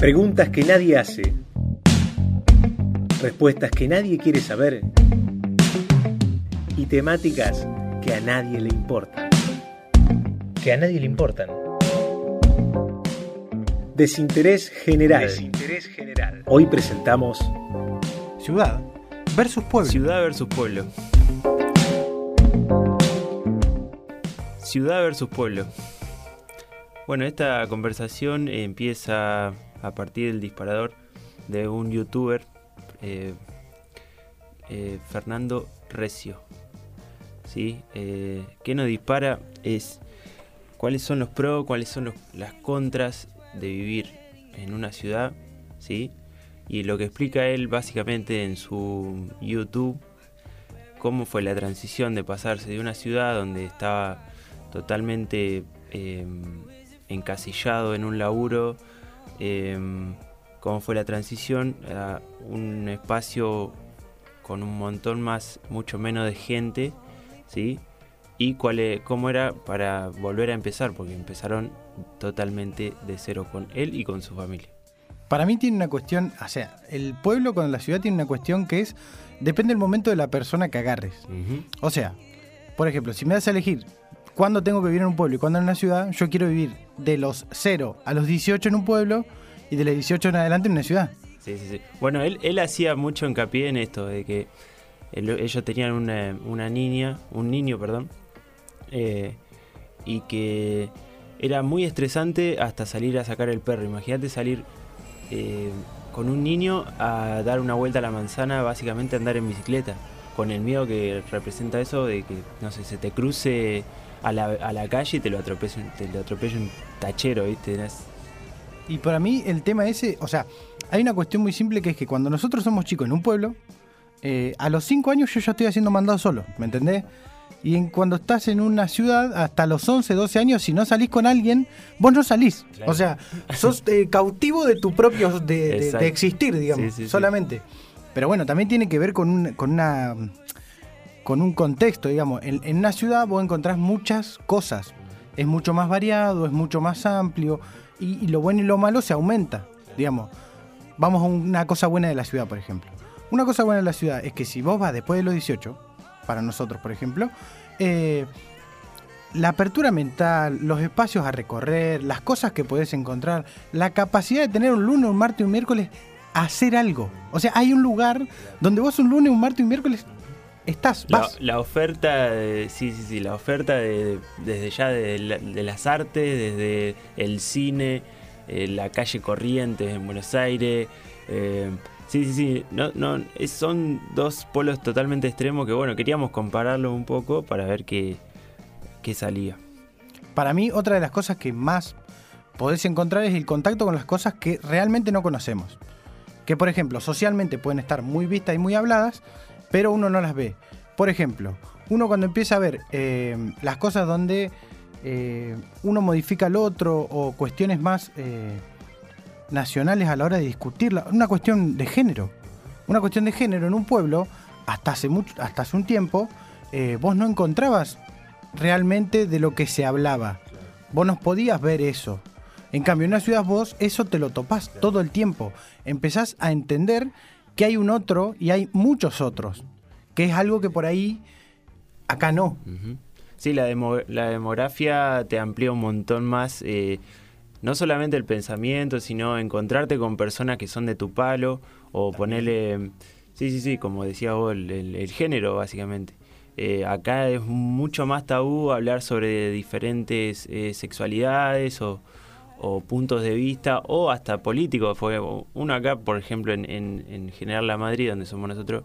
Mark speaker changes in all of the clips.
Speaker 1: Preguntas que nadie hace. Respuestas que nadie quiere saber. Y temáticas que a nadie le importan. Que a nadie le importan. Desinterés general.
Speaker 2: Desinterés general.
Speaker 1: Hoy presentamos
Speaker 3: Ciudad versus pueblo.
Speaker 4: Ciudad versus pueblo. Ciudad versus pueblo. Bueno, esta conversación empieza a partir del disparador de un youtuber, eh, eh, Fernando Recio. ¿Sí? Eh, que nos dispara es cuáles son los pros, cuáles son las contras de vivir en una ciudad, ¿sí? Y lo que explica él básicamente en su YouTube, cómo fue la transición de pasarse de una ciudad donde estaba totalmente eh, encasillado en un laburo, cómo fue la transición a un espacio con un montón más, mucho menos de gente, ¿sí? Y cuál e- cómo era para volver a empezar, porque empezaron totalmente de cero con él y con su familia.
Speaker 3: Para mí tiene una cuestión, o sea, el pueblo con la ciudad tiene una cuestión que es, depende del momento de la persona que agarres. O sea, por ejemplo, si me das a elegir cuándo tengo que vivir en un pueblo y cuándo en una ciudad, yo quiero vivir de los 0 a los 18 en un pueblo y de los 18 en adelante en una ciudad.
Speaker 4: Sí, sí, sí. Bueno, él, él hacía mucho hincapié en esto, de que ellos tenían una, una niña, un niño, perdón, eh, y que era muy estresante hasta salir a sacar el perro. Imagínate salir eh, con un niño a dar una vuelta a la manzana, básicamente andar en bicicleta, con el miedo que representa eso de que, no sé, se te cruce a la, a la calle y te lo atropelle, te lo atropelle un tachero, ¿viste?
Speaker 3: Y para mí el tema ese, o sea, hay una cuestión muy simple que es que cuando nosotros somos chicos en un pueblo, eh, a los 5 años yo ya estoy haciendo mandado solo, ¿me entendés? Y en, cuando estás en una ciudad, hasta los 11, 12 años, si no salís con alguien, vos no salís.
Speaker 4: Claro.
Speaker 3: O sea, sos eh, cautivo de tu propio, de, de-
Speaker 4: Exacto.
Speaker 3: de existir, digamos,
Speaker 4: Sí, sí, sí.
Speaker 3: solamente. Pero bueno, también tiene que ver con, un, con una con un contexto, digamos. En, una ciudad vos encontrás muchas cosas. Es mucho más variado, es mucho más amplio. Y, y lo bueno y lo malo se aumenta. Digamos, vamos a una cosa buena de la ciudad, por ejemplo. Una cosa buena de la ciudad es que si vos vas después de los 18, para nosotros, por ejemplo, eh, la apertura mental, los espacios a recorrer, las cosas que podés encontrar, la capacidad de tener un lunes, un martes y un miércoles, hacer algo. O sea, hay un lugar donde vos un lunes, un martes y un miércoles estás,
Speaker 4: La,
Speaker 3: vas.
Speaker 4: la oferta, de- sí, sí, sí, la oferta de, desde ya de, la- de las artes, desde el cine, eh, la calle Corrientes en Buenos Aires. eh, sí, sí, sí, no, no, es- son dos polos totalmente extremos que, bueno, queríamos compararlo un poco para ver qué, qué salía.
Speaker 3: Para mí, otra de las cosas que más podés encontrar es el contacto con las cosas que realmente no conocemos. Que, por ejemplo, socialmente pueden estar muy vistas y muy habladas, pero uno no las ve. Por ejemplo, uno cuando empieza a ver eh, las cosas donde eh, uno modifica al otro o cuestiones más eh, nacionales a la hora de discutirla, una cuestión de género. Una cuestión de género en un pueblo, hasta hace, mucho, hasta hace un tiempo, vos no encontrabas realmente de lo que se hablaba. Vos no podías ver eso. En cambio, en una ciudad vos eso te lo topás todo el tiempo. Empezás a entender que hay un otro y hay muchos otros. Que es algo que por ahí acá no.
Speaker 4: Sí, la, demo- la demografía te amplía un montón más, eh, no solamente el pensamiento, sino encontrarte con personas que son de tu palo o ponerle, sí, sí, sí, como decía vos, el, el- el género básicamente. Eh, acá es mucho más tabú hablar sobre diferentes eh, sexualidades o, o puntos de vista o hasta políticos. Fue uno acá, por ejemplo, en, en, en General La Madrid, donde somos nosotros,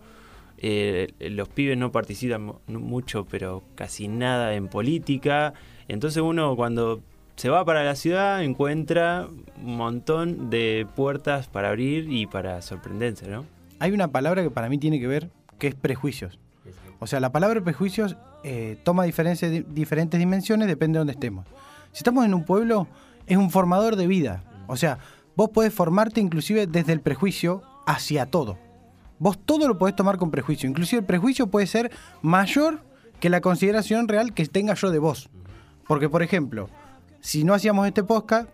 Speaker 4: eh, los pibes no participan mu- mucho, pero casi nada en política. Entonces uno cuando se va para la ciudad encuentra un montón de puertas para abrir y para sorprenderse, ¿no?
Speaker 3: Hay una palabra que para mí tiene que ver, que es prejuicios. O sea, la palabra prejuicios eh, toma diferencia- di- diferentes dimensiones, depende de dónde estemos. Si estamos en un pueblo, es un formador de vida. O sea, vos podés formarte inclusive desde el prejuicio hacia todo. Vos todo lo podés tomar con prejuicio. Inclusive el prejuicio puede ser mayor que la consideración real que tenga yo de vos. Porque, por ejemplo, si no hacíamos este podcast,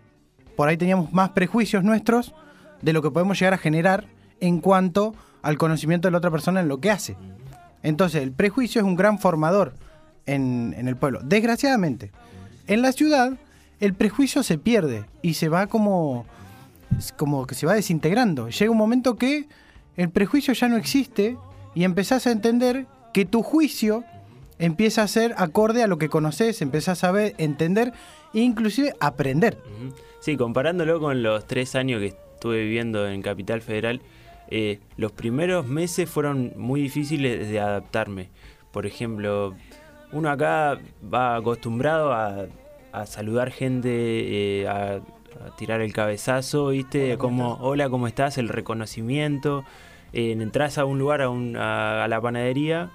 Speaker 3: por ahí teníamos más prejuicios nuestros de lo que podemos llegar a generar en cuanto al conocimiento de la otra persona en lo que hace. Entonces, el prejuicio es un gran formador en, en el pueblo. Desgraciadamente, en la ciudad, el prejuicio se pierde y se va como, como que se va desintegrando. Llega un momento que el prejuicio ya no existe y empezás a entender que tu juicio empieza a ser acorde a lo que conoces, empiezas a saber, entender e inclusive aprender.
Speaker 4: Sí, comparándolo con los tres años que estuve viviendo en Capital Federal, eh, los primeros meses fueron muy difíciles de adaptarme. Por ejemplo, uno acá va acostumbrado a, a saludar gente, eh, a, a tirar el cabezazo, ¿viste? Como, hola, ¿cómo estás? El reconocimiento. Eh, entras a un lugar, a, un- a- a la panadería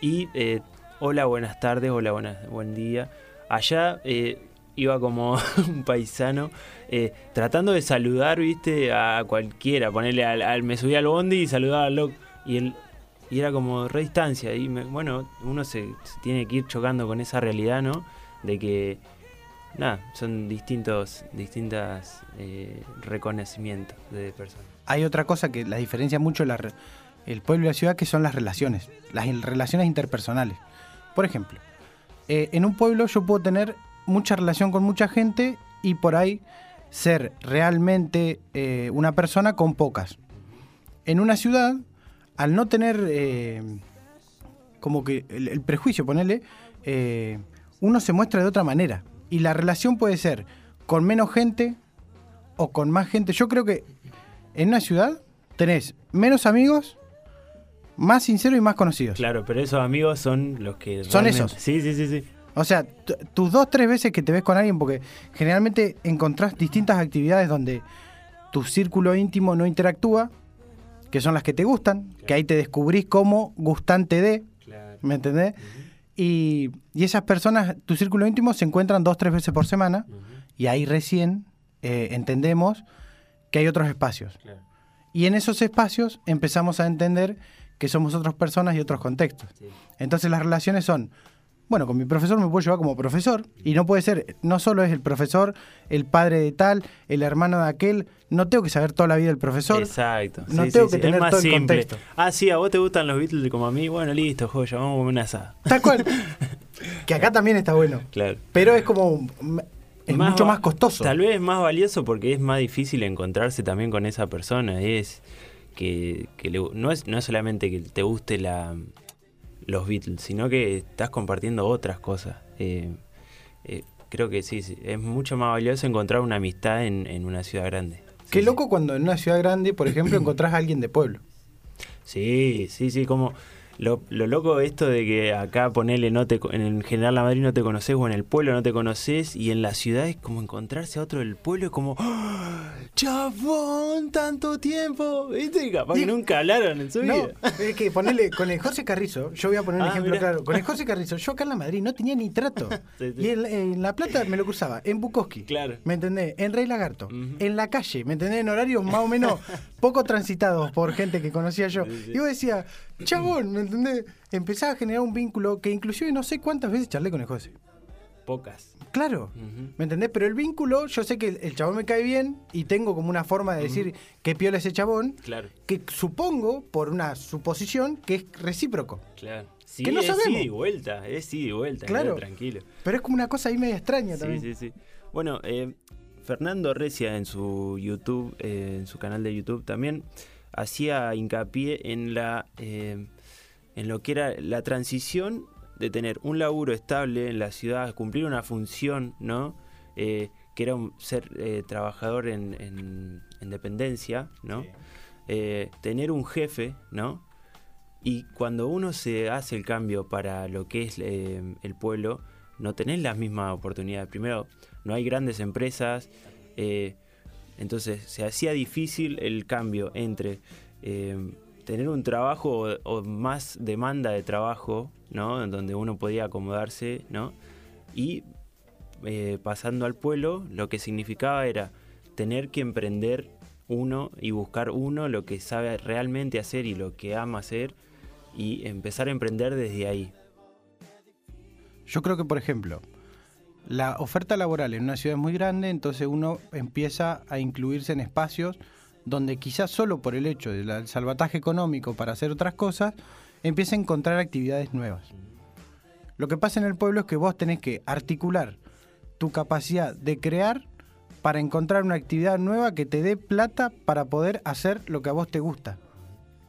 Speaker 4: y eh, hola, buenas tardes, hola, buenas, buen día. Allá iba como un paisano tratando de saludar, viste, a cualquiera. Ponerle al, al- me subía al bondi y saludaba al loco. Y él y era como re distancia. Y me- bueno, uno se, se tiene que ir chocando con esa realidad, ¿no? De que, nada, son distintos, distintas eh, reconocimientos de personas.
Speaker 3: Hay otra cosa que la diferencia mucho la el pueblo y la ciudad, que son las relaciones, las relaciones interpersonales. Por ejemplo, eh, en un pueblo yo puedo tener mucha relación con mucha gente y por ahí ser realmente eh, una persona con pocas. En una ciudad, al no tener eh, como que el, prejuicio, ponele, uno se muestra de otra manera. Y la relación puede ser con menos gente o con más gente. Yo creo que en una ciudad tenés menos amigos, más sinceros y más conocidos.
Speaker 4: Claro, pero esos amigos son los que...
Speaker 3: Son
Speaker 4: realmente-
Speaker 3: esos.
Speaker 4: Sí, sí, sí, sí.
Speaker 3: O sea, tus dos, tres veces que te ves con alguien, porque generalmente encontrás distintas actividades donde tu círculo íntimo no interactúa, que son las que te gustan, que ahí te descubrís como gustante de,
Speaker 4: Claro.
Speaker 3: ¿me entendés? Y, y esas personas, tu círculo íntimo, se encuentran dos, tres veces por semana, y ahí recién eh, entendemos que hay otros espacios.
Speaker 4: Claro.
Speaker 3: Y en esos espacios empezamos a entender que somos otras personas y otros contextos.
Speaker 4: Sí.
Speaker 3: Entonces las relaciones son, bueno, con mi profesor me puedo llevar como profesor y no puede ser, no solo es el profesor, el padre de tal, el hermano de aquel, no tengo que saber toda la vida del profesor.
Speaker 4: Exacto.
Speaker 3: No
Speaker 4: Sí,
Speaker 3: tengo
Speaker 4: sí,
Speaker 3: que
Speaker 4: sí.
Speaker 3: tener
Speaker 4: es más
Speaker 3: todo el
Speaker 4: simple.
Speaker 3: contexto.
Speaker 4: Ah, sí, a vos te gustan los Beatles como a mí. Bueno, listo, joya, vamos a comer una asada.
Speaker 3: Tal cual. que acá también está bueno.
Speaker 4: Claro.
Speaker 3: Pero es como, es mucho más costoso.
Speaker 4: Tal vez es más valioso porque es más difícil encontrarse también con esa persona. Es que, que le- no, es, no es solamente que te guste la, los Beatles, sino que estás compartiendo otras cosas. Eh, eh, creo que sí, sí, es mucho más valioso encontrar una amistad en, en una ciudad grande.
Speaker 3: Qué
Speaker 4: Sí,
Speaker 3: loco cuando en una ciudad grande, por ejemplo, encontrás a alguien de pueblo.
Speaker 4: Sí, sí, sí, como lo, lo loco esto de que acá ponele no te en General La Madrid no te conoces o en el pueblo no te conoces y en la ciudad es como encontrarse a otro del pueblo es como ¡Ah! chabón tanto tiempo viste capaz que nunca hablaron en su
Speaker 3: No,
Speaker 4: vida
Speaker 3: es que ponerle con el José Carrizo, yo voy a poner un
Speaker 4: Ah,
Speaker 3: ejemplo
Speaker 4: mirá.
Speaker 3: claro. Con el José Carrizo, yo acá en la Madrid no tenía ni trato.
Speaker 4: Sí, sí.
Speaker 3: Y en, en La Plata me lo cruzaba, en Bukowski.
Speaker 4: Claro.
Speaker 3: ¿Me entendés? En Rey Lagarto. En la calle, ¿me entendés? En horarios más o menos poco transitados por gente que conocía yo.
Speaker 4: Sí.
Speaker 3: Y yo decía, chabón, ¿me entendés? Empezaba a generar un vínculo que inclusive no sé cuántas veces charlé con el José.
Speaker 4: pocas
Speaker 3: Claro. ¿Me entendés? Pero el vínculo, yo sé que el, chabón me cae bien y tengo como una forma de decir que piola ese chabón,
Speaker 4: claro
Speaker 3: que supongo, por una suposición, que es recíproco.
Speaker 4: claro sí,
Speaker 3: Que no
Speaker 4: es
Speaker 3: sabemos.
Speaker 4: ida y vuelta es ida y vuelta
Speaker 3: Claro.
Speaker 4: tranquilo
Speaker 3: Pero es como una cosa ahí media extraña
Speaker 4: Sí,
Speaker 3: también.
Speaker 4: sí, sí. Bueno, eh, Fernando Recia en su YouTube, eh, en su canal de YouTube también hacía hincapié en la eh, en lo que era la transición de tener un laburo estable en la ciudad, cumplir una función, ¿no? Eh, que era un- ser eh, trabajador en, en- en dependencia, ¿no? Eh, tener un jefe, ¿no? Y cuando uno se hace el cambio para lo que es el pueblo, no tenés las mismas oportunidades. Primero, no hay grandes empresas, entonces se hacía difícil el cambio entre tener un trabajo o, más demanda de trabajo, ¿no? En donde uno podía acomodarse, ¿no? Y eh, pasando al pueblo, lo que significaba era tener que emprender uno y buscar uno lo que sabe realmente hacer y lo que ama hacer y empezar a emprender desde ahí.
Speaker 3: Yo creo que, por ejemplo, la oferta laboral en una ciudad es muy grande, entonces uno empieza a incluirse en espacios donde quizás solo por el hecho del salvataje económico para hacer otras cosas, empieza a encontrar actividades nuevas. Lo que pasa en el pueblo es que vos tenés que articular tu capacidad de crear para encontrar una actividad nueva que te dé plata para poder hacer lo que a vos te gusta.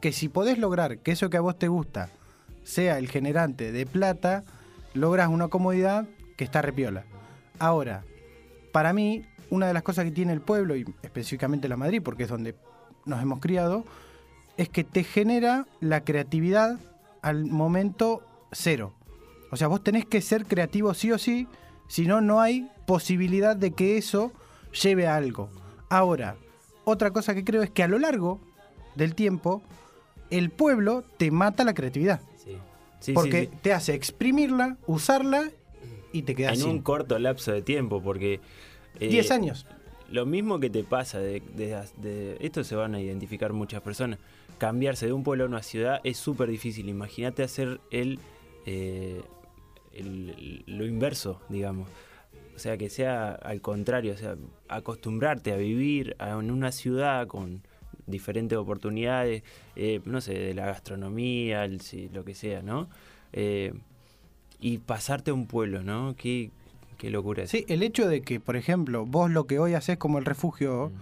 Speaker 3: Que si podés lograr que eso que a vos te gusta sea el generante de plata, logras una comodidad que está repiola. Ahora, para mí, una de las cosas que tiene el pueblo, y específicamente la Madrid, porque es donde nos hemos criado, es que te genera la creatividad al momento cero. O sea, vos tenés que ser creativo sí o sí, si no, no hay posibilidad de que eso lleve a algo. Ahora, otra cosa que creo es que a lo largo del tiempo, el pueblo te mata la creatividad.
Speaker 4: Sí,
Speaker 3: porque
Speaker 4: sí.
Speaker 3: te hace exprimirla, usarla y te quedas
Speaker 4: En
Speaker 3: sin.
Speaker 4: un corto lapso de tiempo, porque... eh,
Speaker 3: 10 años.
Speaker 4: Lo mismo que te pasa, de, de- de- esto se van a identificar muchas personas, cambiarse de un pueblo a una ciudad es súper difícil. Imagínate hacer el, eh, el- lo inverso, digamos. O sea, que sea al contrario, o sea, acostumbrarte a vivir en una ciudad con diferentes oportunidades, eh, no sé, de la gastronomía, el- lo que sea, ¿no? Eh, y pasarte a un pueblo, ¿no? Qué, qué locura. es.
Speaker 3: Sí, el hecho de que, por ejemplo, vos lo que hoy haces como el refugio,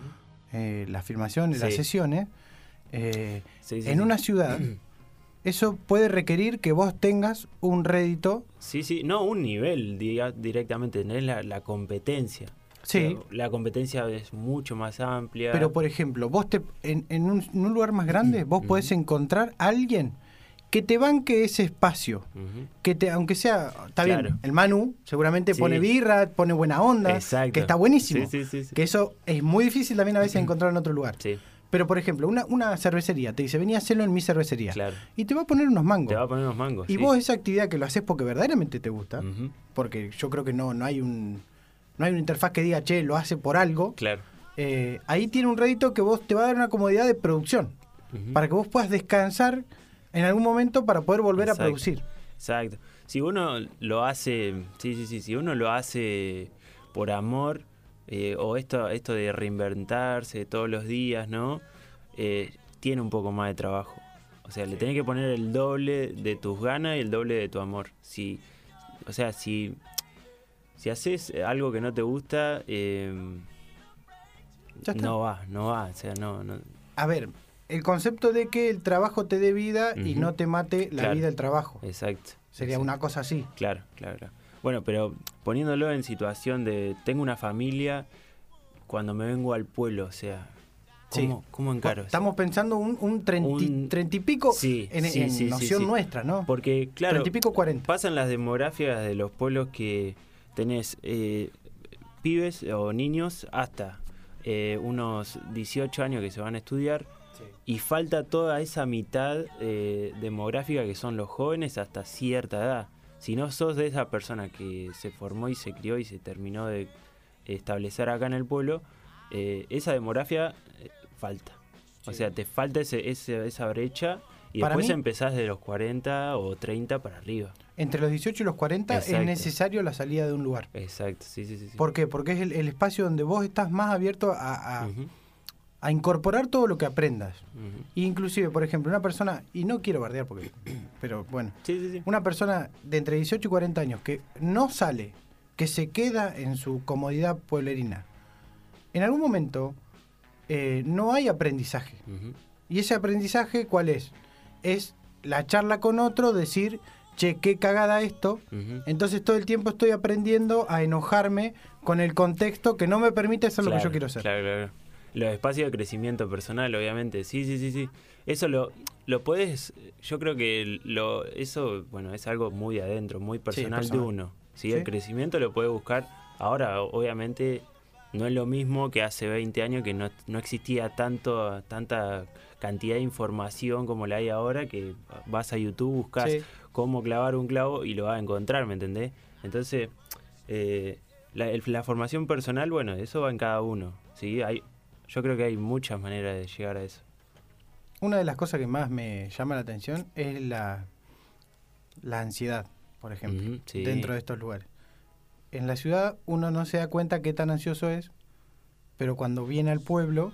Speaker 3: eh, las filmaciones, las sesiones, eh,
Speaker 4: Sí, sí,
Speaker 3: en una ciudad, eso puede requerir que vos tengas un rédito.
Speaker 4: Sí, sí, no un nivel diga- directamente, tenés la, la competencia.
Speaker 3: Sí.
Speaker 4: La competencia es mucho más amplia.
Speaker 3: Pero, por ejemplo, vos te, en, en un, en un lugar más grande, vos podés encontrar a alguien que te banque ese espacio. Que te, aunque sea, está
Speaker 4: Claro.
Speaker 3: bien, el Manu seguramente
Speaker 4: Sí.
Speaker 3: pone birra, pone buena onda,
Speaker 4: Exacto.
Speaker 3: que está buenísimo.
Speaker 4: Sí, sí.
Speaker 3: Que eso es muy difícil también a veces encontrar en otro lugar.
Speaker 4: Sí,
Speaker 3: Pero, por ejemplo, una, una cervecería te dice, vení a hacerlo en mi cervecería.
Speaker 4: claro.
Speaker 3: Y te va a poner unos mangos.
Speaker 4: Te va a poner unos mangos.
Speaker 3: y vos esa actividad que lo haces porque verdaderamente te gusta, porque yo creo que no, no hay un no hay una interfaz que diga, che, lo hace por algo.
Speaker 4: Claro.
Speaker 3: eh, ahí tiene un rédito que vos te va a dar una comodidad de producción, para que vos puedas descansar en algún momento para poder volver
Speaker 4: Exacto.
Speaker 3: a producir.
Speaker 4: Exacto. Si uno lo hace, sí, sí, sí, si uno lo hace por amor, eh, o esto, esto de reinventarse todos los días, ¿no? Eh, tiene un poco más de trabajo. O sea, le tenés que poner el doble de tus ganas y el doble de tu amor. Si, o sea, si, si haces algo que no te gusta, eh,
Speaker 3: Ya está.
Speaker 4: no va, no va. O sea, no, no.
Speaker 3: A ver, el concepto de que el trabajo te dé vida y no te mate la
Speaker 4: Claro.
Speaker 3: vida del trabajo.
Speaker 4: Exacto.
Speaker 3: Sería
Speaker 4: exacto.
Speaker 3: una cosa así.
Speaker 4: Claro, claro, claro. Bueno, pero poniéndolo en situación de tengo una familia cuando me vengo al pueblo, o sea, ¿cómo,
Speaker 3: Sí.
Speaker 4: cómo encaro?
Speaker 3: Estamos pensando un, un treinti,
Speaker 4: Un-
Speaker 3: treinta y pico
Speaker 4: Sí,
Speaker 3: en,
Speaker 4: sí,
Speaker 3: en noción nuestra, ¿no?
Speaker 4: Porque, claro,
Speaker 3: Treinta y pico,
Speaker 4: pasan las demográficas de los pueblos que tenés eh, pibes o niños hasta eh, unos 18 años que se van a estudiar y falta toda esa mitad eh, demográfica que son los jóvenes hasta cierta edad. Si no sos de esa persona que se formó y se crió y se terminó de establecer acá en el pueblo, eh, esa demografía eh, falta. O sea, te falta ese, ese- esa brecha y
Speaker 3: Para
Speaker 4: después
Speaker 3: mí-
Speaker 4: empezás de los 40 o 30 para arriba.
Speaker 3: Entre los 18 y los 40 es necesario la salida de un lugar.
Speaker 4: Exacto, sí, sí, sí. sí.
Speaker 3: ¿Por qué? Porque es el, el espacio donde vos estás más abierto a, a incorporar todo lo que aprendas.
Speaker 4: ujú.
Speaker 3: Inclusive, por ejemplo, una persona, y no quiero bardear porque, pero bueno,
Speaker 4: Sí, sí, sí.
Speaker 3: una persona de entre 18 y 40 años que no sale, que se queda en su comodidad pueblerina, en algún momento eh, no hay aprendizaje. ¿Y ese aprendizaje cuál es? Es la charla con otro, decir, che, qué cagada esto. Entonces todo el tiempo estoy aprendiendo a enojarme con el contexto que no me permite hacer lo que yo quiero hacer.
Speaker 4: Claro, claro. Los espacios de crecimiento personal, obviamente. Sí, sí, sí, sí. Eso lo, lo puedes. Yo creo que lo, eso, bueno, es algo muy adentro, muy personal,
Speaker 3: personal.
Speaker 4: de uno. ¿sí?
Speaker 3: Sí.
Speaker 4: El crecimiento lo puede buscar. Ahora, obviamente, no es lo mismo que hace 20 años que no, no existía tanto, tanta cantidad de información como la hay ahora, que vas a YouTube, buscas
Speaker 3: Sí.
Speaker 4: cómo clavar un clavo y lo vas a encontrar, ¿me entendés? Entonces, eh, la, el- la formación personal, bueno, eso va en cada uno. ¿sí? Hay, yo creo que hay muchas maneras de llegar a eso.
Speaker 3: Una de las cosas que más me llama la atención es la, la ansiedad, por ejemplo,
Speaker 4: sí.
Speaker 3: dentro de estos lugares. En la ciudad uno no se da cuenta qué tan ansioso es, pero cuando viene al pueblo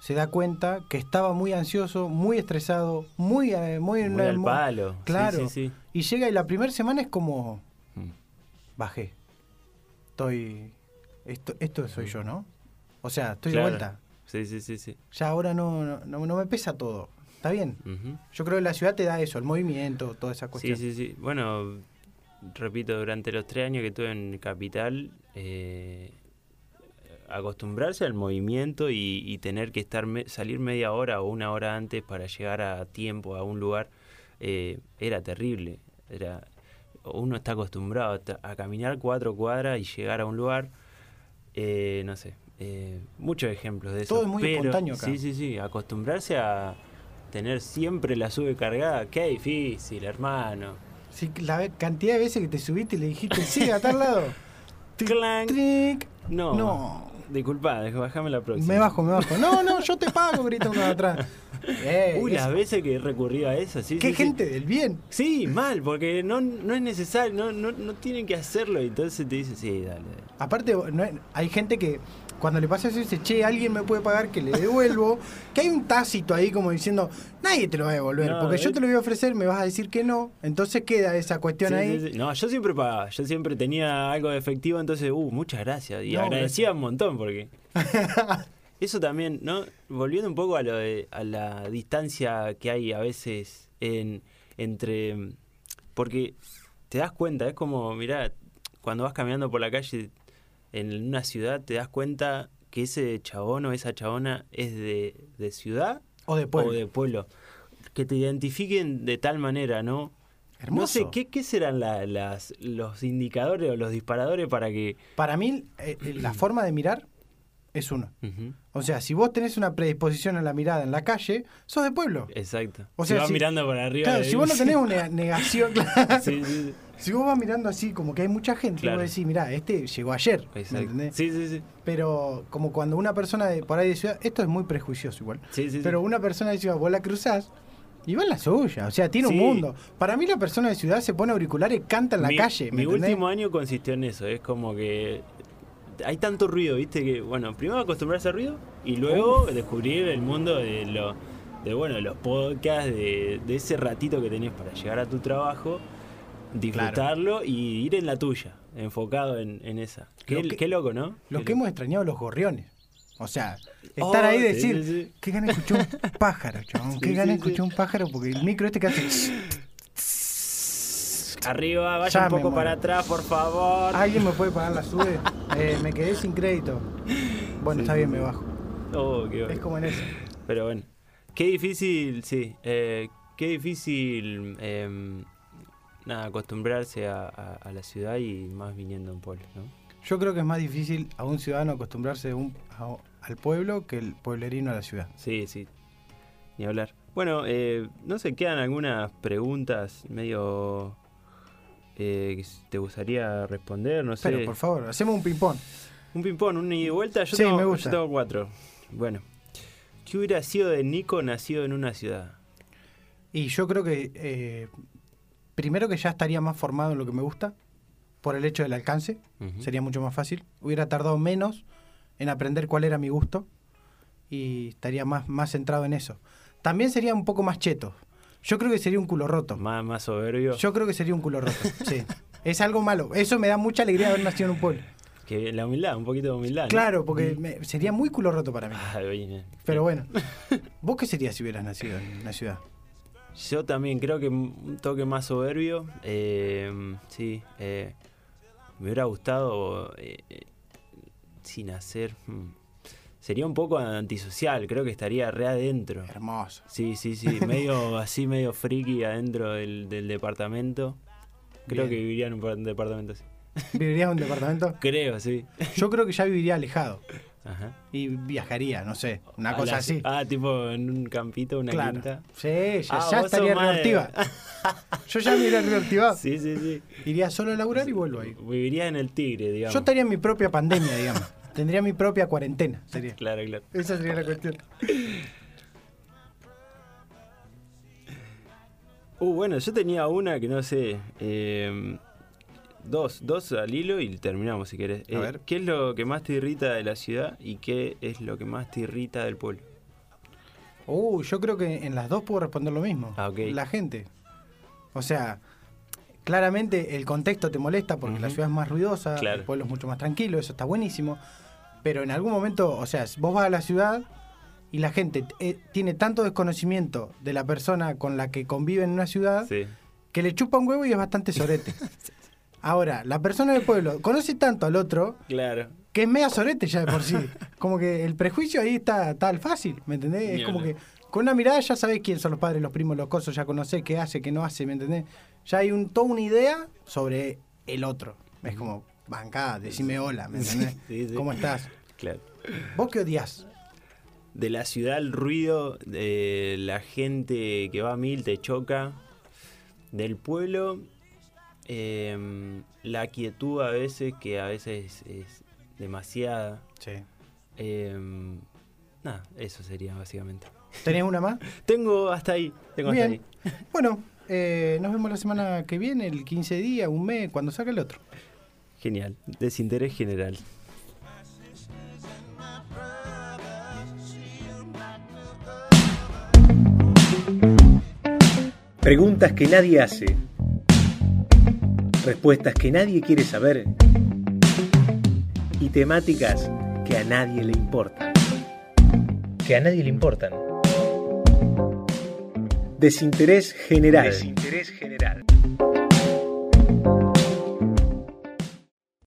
Speaker 3: se da cuenta que estaba muy ansioso, muy estresado, muy... eh, muy,
Speaker 4: Muy al palo. Sí,
Speaker 3: Claro.
Speaker 4: sí, sí.
Speaker 3: Y llega y la primera semana es como,
Speaker 4: Mm.
Speaker 3: bajé. Estoy... Esto, esto soy yo, ¿no? O sea, estoy
Speaker 4: Claro.
Speaker 3: de vuelta.
Speaker 4: Sí, sí, sí, sí.
Speaker 3: Ya ahora no, no, no- no me pesa todo. Está bien. Yo creo que la ciudad te da eso, el movimiento, toda esa
Speaker 4: Sí,
Speaker 3: cuestión.
Speaker 4: sí, sí. Bueno, repito, durante los tres años que estuve en Capital, eh, acostumbrarse al movimiento y, y tener que estar me- salir media hora o una hora antes para llegar a tiempo a un lugar eh, era terrible. Era uno está acostumbrado a a caminar cuatro cuadras y llegar a un lugar. eh, no sé, eh, muchos ejemplos de eso.
Speaker 3: Todo es muy
Speaker 4: pero,
Speaker 3: espontáneo acá.
Speaker 4: Sí, sí, sí. Acostumbrarse a tener siempre la sube cargada, qué difícil, hermano.
Speaker 3: Sí, la cantidad de veces que te subiste y le dijiste, sí, a tal lado.
Speaker 4: Clank.
Speaker 3: tric.
Speaker 4: No.
Speaker 3: No.
Speaker 4: Disculpa, bajame la próxima.
Speaker 3: Me bajo, me bajo. No, no, yo te pago, grita uno de atrás. Eh,
Speaker 4: Uy, las veces que he recurrido a eso, sí.
Speaker 3: Qué
Speaker 4: sí, sí.
Speaker 3: gente del bien.
Speaker 4: Sí, mal, porque no, no es necesario, no, no, no tienen que hacerlo. Y entonces te dice, sí, dale. dale.
Speaker 3: Aparte, no hay gente que cuando le pasa eso dice, che, alguien me puede pagar que le devuelvo. que hay un tácito ahí como diciendo, nadie te lo va a devolver.
Speaker 4: No,
Speaker 3: porque yo
Speaker 4: es-
Speaker 3: te lo voy a ofrecer, me vas a decir que no. Entonces queda esa cuestión
Speaker 4: Sí,
Speaker 3: ahí.
Speaker 4: sí, sí. No, yo siempre pagaba, yo siempre tenía algo de efectivo, entonces, uh, muchas gracias. Y
Speaker 3: No,
Speaker 4: agradecía un montón porque... Eso también, ¿no? Volviendo un poco a lo de, a la distancia que hay a veces en, entre... Porque te das cuenta, es como, mirá, cuando vas caminando por la calle en una ciudad, te das cuenta que ese chabón o esa chabona es de, de ciudad
Speaker 3: O de pueblo.
Speaker 4: o de pueblo. Que te identifiquen de tal manera, ¿no?
Speaker 3: Hermoso.
Speaker 4: No sé, ¿qué, qué serán la- las, los indicadores o los disparadores para que...
Speaker 3: Para mí, eh, eh, la forma de mirar es uno. O sea, si vos tenés una predisposición a la mirada en la calle, sos de pueblo.
Speaker 4: Exacto.
Speaker 3: O
Speaker 4: si
Speaker 3: sea,
Speaker 4: vas
Speaker 3: si-
Speaker 4: mirando para arriba...
Speaker 3: Claro, si vos no tenés una negación, claro.
Speaker 4: Sí, sí, sí.
Speaker 3: Si vos vas mirando así, como que hay mucha gente,
Speaker 4: Claro.
Speaker 3: vos decís, mirá, este llegó ayer. ¿me
Speaker 4: Exacto.
Speaker 3: entendés?
Speaker 4: Sí, sí, sí.
Speaker 3: Pero como cuando una persona de por ahí de ciudad, esto es muy prejuicioso igual.
Speaker 4: Sí, sí, sí.
Speaker 3: Pero una persona de ciudad, vos la cruzás y va en la suya. O sea, tiene
Speaker 4: Sí.
Speaker 3: un mundo. Para mí la persona de ciudad se pone auricular y canta en la
Speaker 4: mi,
Speaker 3: calle. ¿me
Speaker 4: Mi
Speaker 3: entendés?
Speaker 4: último año consistió en eso. Es como que hay tanto ruido, ¿viste? Que, bueno, primero acostumbrarse al ruido y luego descubrir el mundo de lo de bueno, de los podcasts, de, de ese ratito que tenés para llegar a tu trabajo, disfrutarlo y ir en la tuya, enfocado en, en esa. Qué,
Speaker 3: que-
Speaker 4: qué loco, ¿no?
Speaker 3: Lo
Speaker 4: Qué
Speaker 3: que hemos extrañado los gorriones. O sea,
Speaker 4: Oh,
Speaker 3: estar ahí y decir,
Speaker 4: sí, sí.
Speaker 3: qué gana escuchar un pájaro, chabón. Qué
Speaker 4: Sí,
Speaker 3: gana escuchar un pájaro porque el micro este que hace.
Speaker 4: Arriba, vaya
Speaker 3: Ya
Speaker 4: un poco para atrás, por favor.
Speaker 3: ¿Alguien me puede pagar la sube? Eh, me quedé sin crédito. Bueno, está bien, me bajo.
Speaker 4: Oh, qué
Speaker 3: Es
Speaker 4: bueno.
Speaker 3: como en eso.
Speaker 4: Pero bueno, qué difícil, sí, eh, qué difícil, em, nada, acostumbrarse a, a- a la ciudad y más viniendo a un pueblo, ¿no?
Speaker 3: Yo creo que es más difícil a un ciudadano acostumbrarse un- a- al pueblo que el pueblerino a la ciudad.
Speaker 4: Sí, sí, ni hablar. Bueno, eh, no sé, quedan algunas preguntas medio eh, que te gustaría responder, no sé.
Speaker 3: Pero por favor, hacemos un ping-pong.
Speaker 4: Un ping-pong, un ida y vuelta. Yo,
Speaker 3: Sí,
Speaker 4: tengo,
Speaker 3: me
Speaker 4: yo
Speaker 3: gusta.
Speaker 4: tengo cuatro. Bueno, ¿qué hubiera sido de Nico nacido en una ciudad?
Speaker 3: Y yo creo que eh, primero que ya estaría más formado en lo que me gusta, por el hecho del alcance, sería mucho más fácil. Hubiera tardado menos en aprender cuál era mi gusto y estaría más, más centrado en eso. También sería un poco más cheto. Yo creo que sería un culo roto.
Speaker 4: Más, más soberbio.
Speaker 3: Yo creo que sería un culo roto, sí. Es algo malo. Eso me da mucha alegría haber nacido en un pueblo.
Speaker 4: Que la humildad, un poquito de humildad. ¿no?
Speaker 3: Claro, porque me- sería muy culo roto para mí.
Speaker 4: Bien.
Speaker 3: Pero bueno, ¿vos qué serías si hubieras nacido en una ciudad?
Speaker 4: Yo también creo que un toque más soberbio. eh, sí, eh, me hubiera gustado eh, sin hacer. hmm, Sería un poco antisocial, creo que estaría re adentro.
Speaker 3: Hermoso.
Speaker 4: Sí, sí, sí, medio así, medio friki adentro del, del departamento. Creo
Speaker 3: Bien.
Speaker 4: que viviría en un par- departamento así.
Speaker 3: ¿Vivirías en un departamento?
Speaker 4: Creo, sí.
Speaker 3: Yo creo que ya viviría alejado
Speaker 4: Ajá.
Speaker 3: y viajaría, no sé, una
Speaker 4: A
Speaker 3: cosa
Speaker 4: la-
Speaker 3: así.
Speaker 4: Ah, tipo en un campito, una
Speaker 3: claro.
Speaker 4: quinta.
Speaker 3: Sí, ya,
Speaker 4: Ah,
Speaker 3: ya estaría reactiva. Yo ya me iría reactivado.
Speaker 4: Sí, sí, sí.
Speaker 3: Iría solo a laburar y vuelvo ahí.
Speaker 4: Viviría en el Tigre, digamos.
Speaker 3: Yo estaría en mi propia pandemia, digamos. Tendría mi propia cuarentena, sería.
Speaker 4: Claro, claro.
Speaker 3: Esa sería la cuestión.
Speaker 4: Uh, bueno, yo tenía una que no sé. eh, dos, dos al hilo y terminamos si querés.
Speaker 3: A ver.
Speaker 4: ¿Qué es lo que más te irrita de la ciudad y qué es lo que más te irrita del pueblo?
Speaker 3: Uh, yo creo que en las dos puedo responder lo mismo.
Speaker 4: Ah.
Speaker 3: La gente. O sea, claramente el contexto te molesta porque la ciudad es más ruidosa,
Speaker 4: Claro.
Speaker 3: el pueblo es mucho más tranquilo, eso está buenísimo. Pero en algún momento, o sea, vos vas a la ciudad y la gente eh, tiene tanto desconocimiento de la persona con la que convive en una ciudad
Speaker 4: Sí.
Speaker 3: que le chupa un huevo y es bastante sorete. Ahora, la persona del pueblo conoce tanto al otro
Speaker 4: Claro.
Speaker 3: que es mega sorete ya de por sí. Como que el prejuicio ahí está, está al fácil, ¿me entendés? Es como que con una mirada ya sabés quién son los padres, los primos, los cosos, ya conocés qué hace, qué no hace, ¿me entendés? Ya hay un, toda una idea sobre el otro. Es como, bancá, decime hola, ¿me entendés?
Speaker 4: Sí, sí.
Speaker 3: ¿Cómo estás?
Speaker 4: Claro.
Speaker 3: ¿Vos qué odias?
Speaker 4: De la ciudad, el ruido, de la gente que va a mil te choca. Del pueblo, em, la quietud a veces, que a veces es, es demasiada.
Speaker 3: Sí.
Speaker 4: Em, nada, eso sería básicamente.
Speaker 3: ¿Tenés una más?
Speaker 4: Tengo hasta ahí. Tengo hasta
Speaker 3: Bien.
Speaker 4: ahí.
Speaker 3: Bueno, eh, nos vemos la semana que viene, el 15 días, un mes, cuando salga el otro.
Speaker 4: Genial. Desinterés general.
Speaker 1: Preguntas que nadie hace. Respuestas que nadie quiere saber. Y temáticas que a nadie le importan. Que a nadie le importan. Desinterés general. Desinterés general.